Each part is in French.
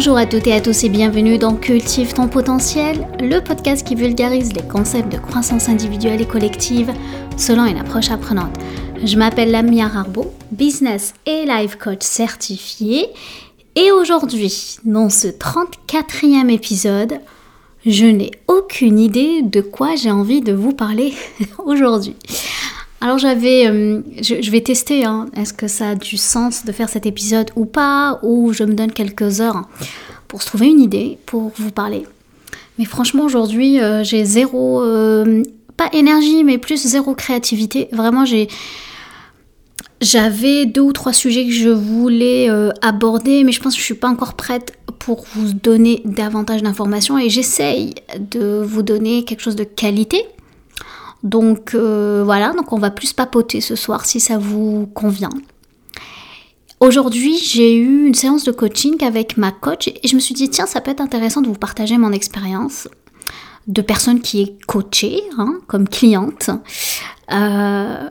Bonjour à toutes et à tous et bienvenue dans Cultive ton potentiel, le podcast qui vulgarise les concepts de croissance individuelle et collective selon une approche apprenante. Je m'appelle Lamia Harbo, business et life coach certifié et aujourd'hui, dans ce 34e épisode, je n'ai aucune idée de quoi j'ai envie de vous parler aujourd'hui. Alors j'avais, euh, je, vais tester, hein, est-ce que ça a du sens de faire cet épisode ou pas, ou je me donne quelques heures pour se trouver une idée, pour vous parler. Mais franchement aujourd'hui euh, j'ai zéro, euh, pas énergie, mais plus zéro créativité. Vraiment j'ai, j'avais deux ou trois sujets que je voulais aborder, mais je pense que je suis pas encore prête pour vous donner davantage d'informations et j'essaye de vous donner quelque chose de qualité donc euh, voilà, donc on va plus papoter ce soir si ça vous convient. Aujourd'hui, j'ai eu une séance de coaching avec ma coach et je me suis dit tiens, ça peut être intéressant de vous partager mon expérience de personne qui est coachée hein, comme cliente. Euh,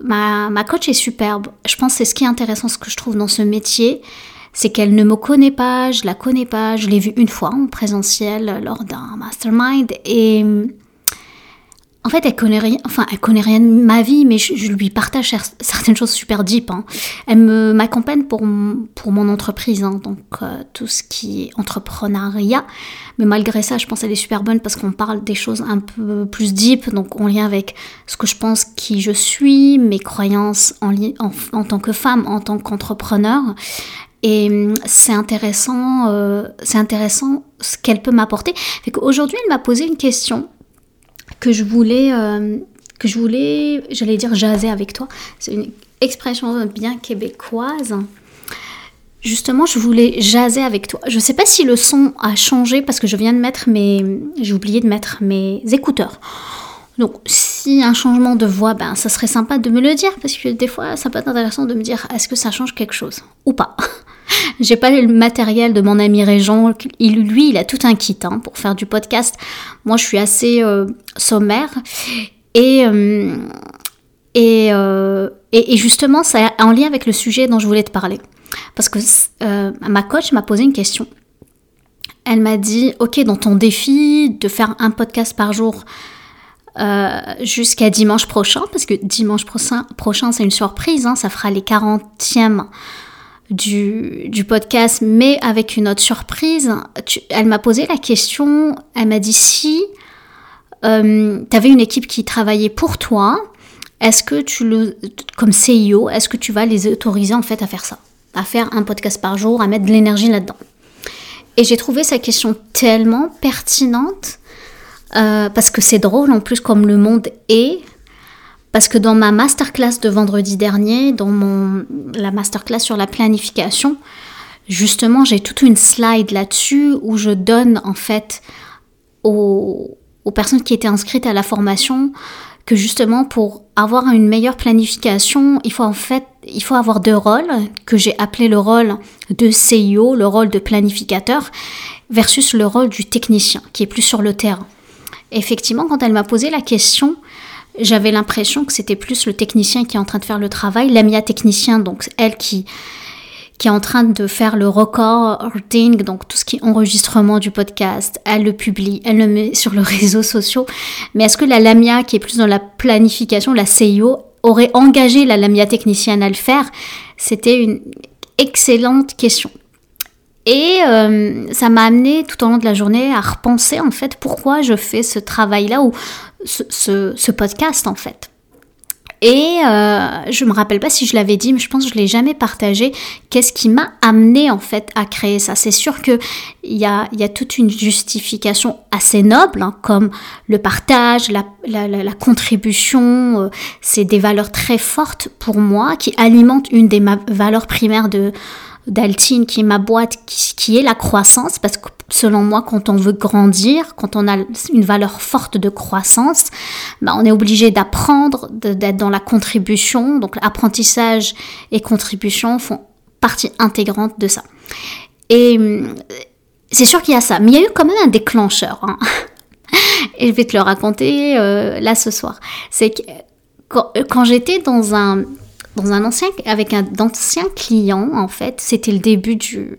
ma, ma coach est superbe. Je pense que c'est ce qui est intéressant, ce que je trouve dans ce métier, c'est qu'elle ne me connaît pas, je la connais pas, je l'ai vue une fois en présentiel lors d'un mastermind et en fait, elle connaît rien, enfin, elle connaît rien de ma vie, mais je, lui partage certaines choses super deep. Hein. Elle m'accompagne pour, pour mon entreprise, hein, donc euh, tout ce qui est entrepreneuriat. Mais malgré ça, je pense qu'elle est super bonne parce qu'on parle des choses un peu plus deep, donc en lien avec ce que je pense, qui je suis, mes croyances en, en, en tant que femme, en tant qu'entrepreneur. Et c'est intéressant, euh, c'est intéressant ce qu'elle peut m'apporter. Aujourd'hui, elle m'a posé une question que je voulais, euh, que je voulais, j'allais dire jaser avec toi. C'est une expression bien québécoise. Justement, je voulais jaser avec toi. Je ne sais pas si le son a changé parce que je viens de mettre mes, j'ai oublié de mettre mes écouteurs. Donc, si un changement de voix, ben, ça serait sympa de me le dire parce que des fois, ça peut être intéressant de me dire est-ce que ça change quelque chose ou pas? J'ai pas le matériel de mon ami Régent. Il, lui, il a tout un kit hein, pour faire du podcast. Moi, je suis assez euh, sommaire. Et, euh, euh, et, et, justement, ça en lien avec le sujet dont je voulais te parler. Parce que ma coach m'a posé une question. Elle m'a dit, OK, dans ton défi de faire un podcast par jour, jusqu'à dimanche prochain, parce que dimanche prochain, prochain c'est une surprise, hein, ça fera les 40e du, podcast, mais avec une autre surprise. elle m'a posé la question, elle m'a dit si euh, tu avais une équipe qui travaillait pour toi, est-ce que tu le, comme CEO, est-ce que tu vas les autoriser en fait à faire ça, à faire un podcast par jour, à mettre de l'énergie là-dedans. Et j'ai trouvé sa question tellement pertinente euh, parce que c'est drôle en plus comme le monde est parce que dans ma masterclass de vendredi dernier, dans la masterclass sur la planification, justement, j'ai toute une slide là-dessus où je donne en fait aux, aux, personnes qui étaient inscrites à la formation que justement pour avoir une meilleure planification, il faut en fait il faut avoir deux rôles que j'ai appelé le rôle de CIO, le rôle de planificateur versus le rôle du technicien qui est plus sur le terrain. Effectivement, quand elle m'a posé la question, j'avais l'impression que c'était plus le technicien qui est en train de faire le travail, l'AMIA technicien, donc elle qui, qui est en train de faire le recording, donc tout ce qui est enregistrement du podcast, elle le publie, elle le met sur les réseaux sociaux. Mais est-ce que la Lamia, qui est plus dans la planification, la CIO, aurait engagé la Lamia technicienne à le faire? C'était une excellente question. Et euh, ça m'a amené tout au long de la journée à repenser en fait pourquoi je fais ce travail-là ou ce, podcast en fait. Et euh, je me rappelle pas si je l'avais dit, mais je pense que je l'ai jamais partagé. Qu'est-ce qui m'a amené en fait à créer ça? C'est sûr que il y a, toute une justification assez noble, hein, comme le partage, la, contribution. Euh, c'est des valeurs très fortes pour moi qui alimentent une des valeurs primaires de d'Altine, qui est ma boîte, qui, est la croissance, parce que selon moi, quand on veut grandir, quand on a une valeur forte de croissance, ben on est obligé d'apprendre, d'être dans la contribution. Donc apprentissage et contribution font partie intégrante de ça. Et hum, c'est sûr qu'il y a ça, mais il y a eu quand même un déclencheur. Hein. Et je vais te le raconter euh, là ce soir. C'est que quand, quand j'étais dans un, dans un ancien, avec un ancien client, en fait, c'était le début du,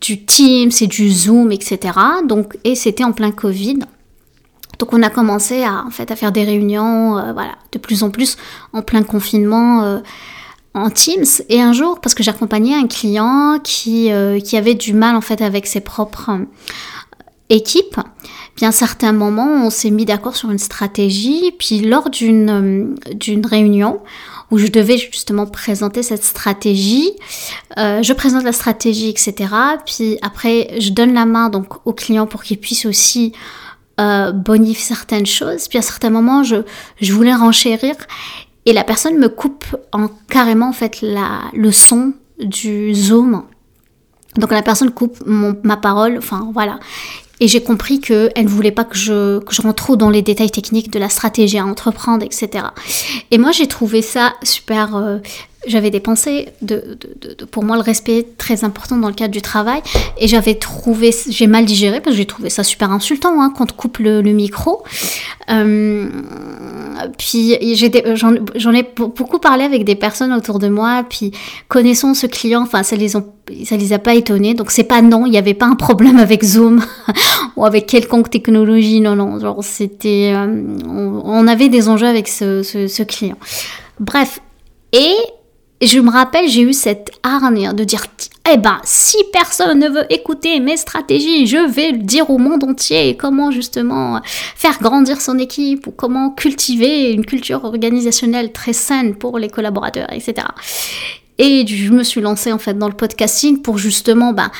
du Teams et du Zoom, etc. Donc, et c'était en plein Covid. Donc on a commencé à, en fait, à faire des réunions, euh, voilà, de plus en plus en plein confinement euh, en Teams. Et un jour, parce que j'accompagnais un client qui, euh, qui avait du mal en fait avec ses propres équipes, bien à un certain moment, on s'est mis d'accord sur une stratégie. Puis lors d'une d'une réunion, où je devais justement présenter cette stratégie. Euh, je présente la stratégie, etc. Puis après, je donne la main donc au client pour qu'il puisse aussi euh, bonifier certaines choses. Puis à certains moments, je, je voulais renchérir et la personne me coupe en carrément en fait la, le son du zoom. Donc la personne coupe mon, ma parole, enfin voilà. Et j'ai compris qu'elle ne voulait pas que je, que je rentre trop dans les détails techniques de la stratégie à entreprendre, etc. Et moi, j'ai trouvé ça super euh, j'avais des pensées de, de, de, pour moi le respect très important dans le cadre du travail et j'avais trouvé j'ai mal digéré parce que j'ai trouvé ça super insultant hein, quand on coupe le, le micro euh, puis j'en ai beaucoup parlé avec des personnes autour de moi. Puis connaissons ce client enfin ça les les a pas étonnés. Donc c'est pas non il n'y avait pas un problème avec Zoom ou avec quelconque technologie. Non non genre c'était euh, on, avait des enjeux avec ce, ce client. Bref. Et je me rappelle, j'ai eu cette hargne de dire, eh ben, si personne ne veut écouter mes stratégies, je vais dire au monde entier comment justement faire grandir son équipe ou comment cultiver une culture organisationnelle très saine pour les collaborateurs, etc. Et je me suis lancée en fait dans le podcasting pour justement, ben,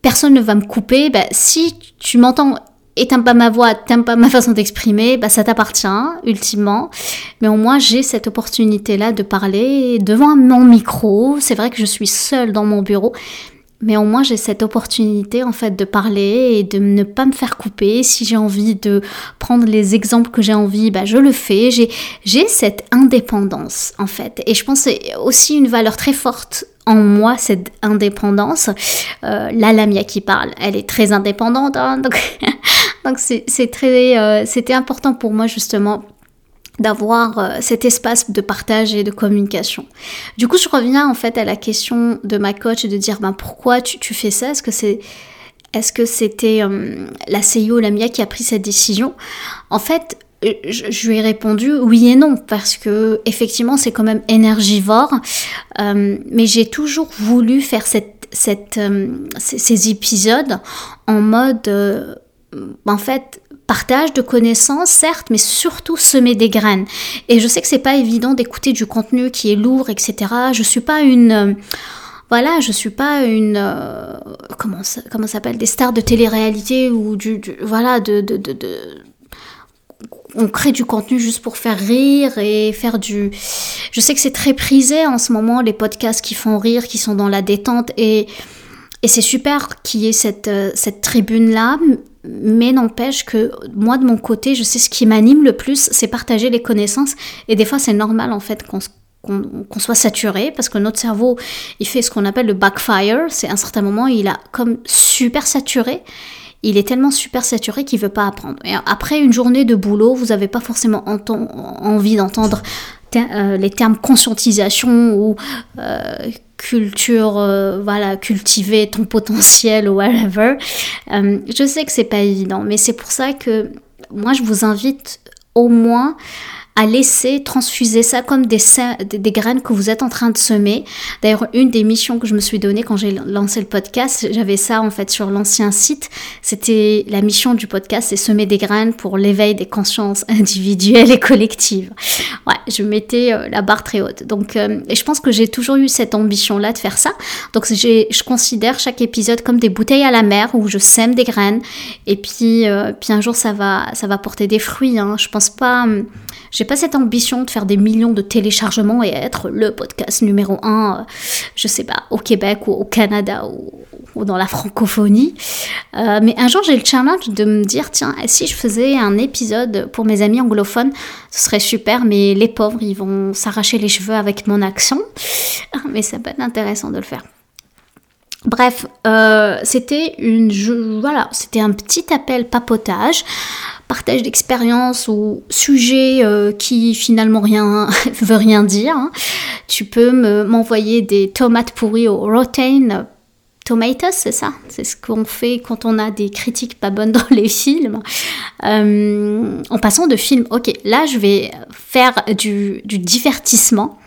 personne ne va me couper. Ben, si tu m'entends et t'aimes pas ma voix, t'aimes pas ma façon d'exprimer, bah ça t'appartient ultimement. Mais au moins j'ai cette opportunité là de parler devant mon micro. C'est vrai que je suis seule dans mon bureau, mais au moins j'ai cette opportunité en fait de parler et de ne pas me faire couper. Si j'ai envie de prendre les exemples que j'ai envie, bah je le fais. J'ai j'ai cette indépendance en fait, et je pense que c'est aussi une valeur très forte en moi cette indépendance. Euh, la Lamia qui parle, elle est très indépendante, hein, donc donc c'est très, euh, c'était important pour moi justement d'avoir euh, cet espace de partage et de communication. Du coup, je reviens en fait à la question de ma coach de dire ben pourquoi tu, fais ça? Est-ce que c'est est-ce que c'était euh, la CEO Lamia qui a pris cette décision? En fait, je, lui ai répondu oui et non parce que effectivement c'est quand même énergivore, mais j'ai toujours voulu faire cette, cette, ces, ces, épisodes en mode en fait, partage de connaissances, certes, mais surtout semer des graines. Et je sais que c'est pas évident d'écouter du contenu qui est lourd, etc. Je suis pas une, euh, voilà, je suis pas une, euh, comment ça, s'appelle, des stars de télé-réalité ou du, voilà, de, on crée du contenu juste pour faire rire et faire du... Je sais que c'est très prisé en ce moment, les podcasts qui font rire, qui sont dans la détente, et, et c'est super qu'il y ait cette, euh, cette tribune-là, mais n'empêche que moi de mon côté, je sais ce qui m'anime le plus, c'est partager les connaissances. Et des fois, c'est normal en fait qu'on soit saturé parce que notre cerveau, il fait ce qu'on appelle le backfire. C'est à un certain moment, il a comme super saturé. Il est tellement super saturé qu'il veut pas apprendre. Après une journée de boulot, vous n'avez pas forcément envie d'entendre euh, les termes conscientisation ou euh, culture, euh, voilà, cultiver ton potentiel ou whatever. Je sais que c'est pas évident, mais c'est pour ça que moi je vous invite au moins laisser transfuser ça comme des, des graines que vous êtes en train de semer. D'ailleurs, une des missions que je me suis donnée quand j'ai lancé le podcast, j'avais ça en fait sur l'ancien site. C'était la mission du podcast, c'est semer des graines pour l'éveil des consciences individuelles et collectives. Ouais, je mettais euh, la barre très haute. Donc, euh, et je pense que j'ai toujours eu cette ambition-là de faire ça. Donc, je considère chaque épisode comme des bouteilles à la mer où je sème des graines. Et puis, euh, puis un jour, ça va, ça va porter des fruits. Hein. Je pense pas, j'ai pas cette ambition de faire des millions de téléchargements et être le podcast numéro un, euh, je sais pas, au Québec ou au Canada ou, dans la francophonie. Euh, mais un jour, j'ai le challenge de me dire, tiens, si je faisais un épisode pour mes amis anglophones, ce serait super, mais les pauvres, ils vont s'arracher les cheveux avec mon accent. Mais ça peut être intéressant de le faire. Bref, euh, c'était une, voilà, c'était un petit appel papotage partage d'expérience ou sujet euh, qui finalement rien veut rien dire, hein. tu peux m'envoyer des tomates pourries au rotain tomatoes, c'est ça? C'est ce qu'on fait quand on a des critiques pas bonnes dans les films. Euh, en passant de film, ok, là je vais faire du, du divertissement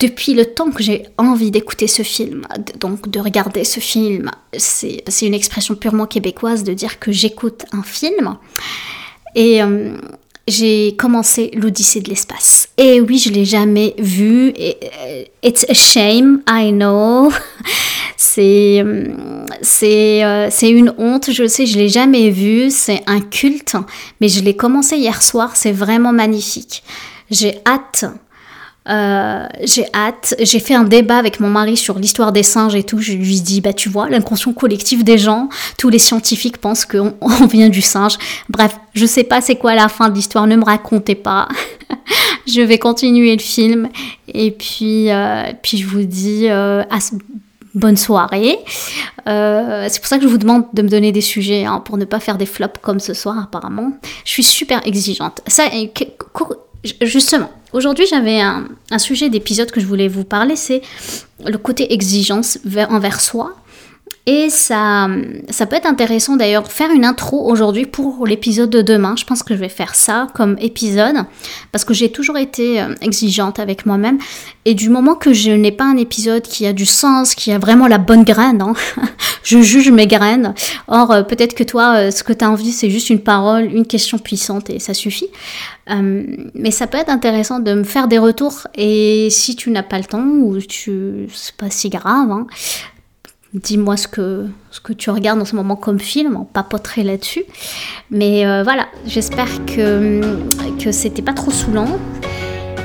depuis le temps que j'ai envie d'écouter ce film, donc de regarder ce film, c'est une expression purement québécoise de dire que j'écoute un film. Et euh, j'ai commencé l'Odyssée de l'espace. Et oui, je l'ai jamais vu. Euh, it's a shame, I know. c'est euh, c'est une honte, je sais, je l'ai jamais vu. C'est un culte, mais je l'ai commencé hier soir. C'est vraiment magnifique. J'ai hâte euh, j'ai hâte. J'ai fait un débat avec mon mari sur l'histoire des singes et tout. Je lui dis, bah tu vois, l'inconscient collectif des gens, tous les scientifiques pensent qu'on vient du singe. Bref, je sais pas c'est quoi la fin de l'histoire, ne me racontez pas. je vais continuer le film et puis, euh, puis je vous dis euh, bonne soirée. c'est pour ça que je vous demande de me donner des sujets hein, pour ne pas faire des flops comme ce soir apparemment. Je suis super exigeante. Ça, justement, Aujourd'hui, j'avais un, sujet d'épisode que je voulais vous parler, c'est le côté exigence envers soi. Et ça, ça peut être intéressant d'ailleurs faire une intro aujourd'hui pour l'épisode de demain. Je pense que je vais faire ça comme épisode parce que j'ai toujours été euh, exigeante avec moi-même. Et du moment que je n'ai pas un épisode qui a du sens, qui a vraiment la bonne graine, hein, je juge mes graines. Or, euh, peut-être que toi, euh, ce que tu as envie, c'est juste une parole, une question puissante et ça suffit. mais ça peut être intéressant de me faire des retours. Et si tu n'as pas le temps ou tu, c'est pas si grave, hein, dis-moi ce que, tu regardes en ce moment comme film, on papoterait là-dessus. Mais euh, voilà, j'espère que, que c'était pas trop saoulant.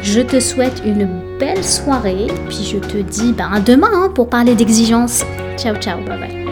Je te souhaite une belle soirée, puis je te dis ben, à demain hein, pour parler d'exigence. Ciao, ciao, bye bye.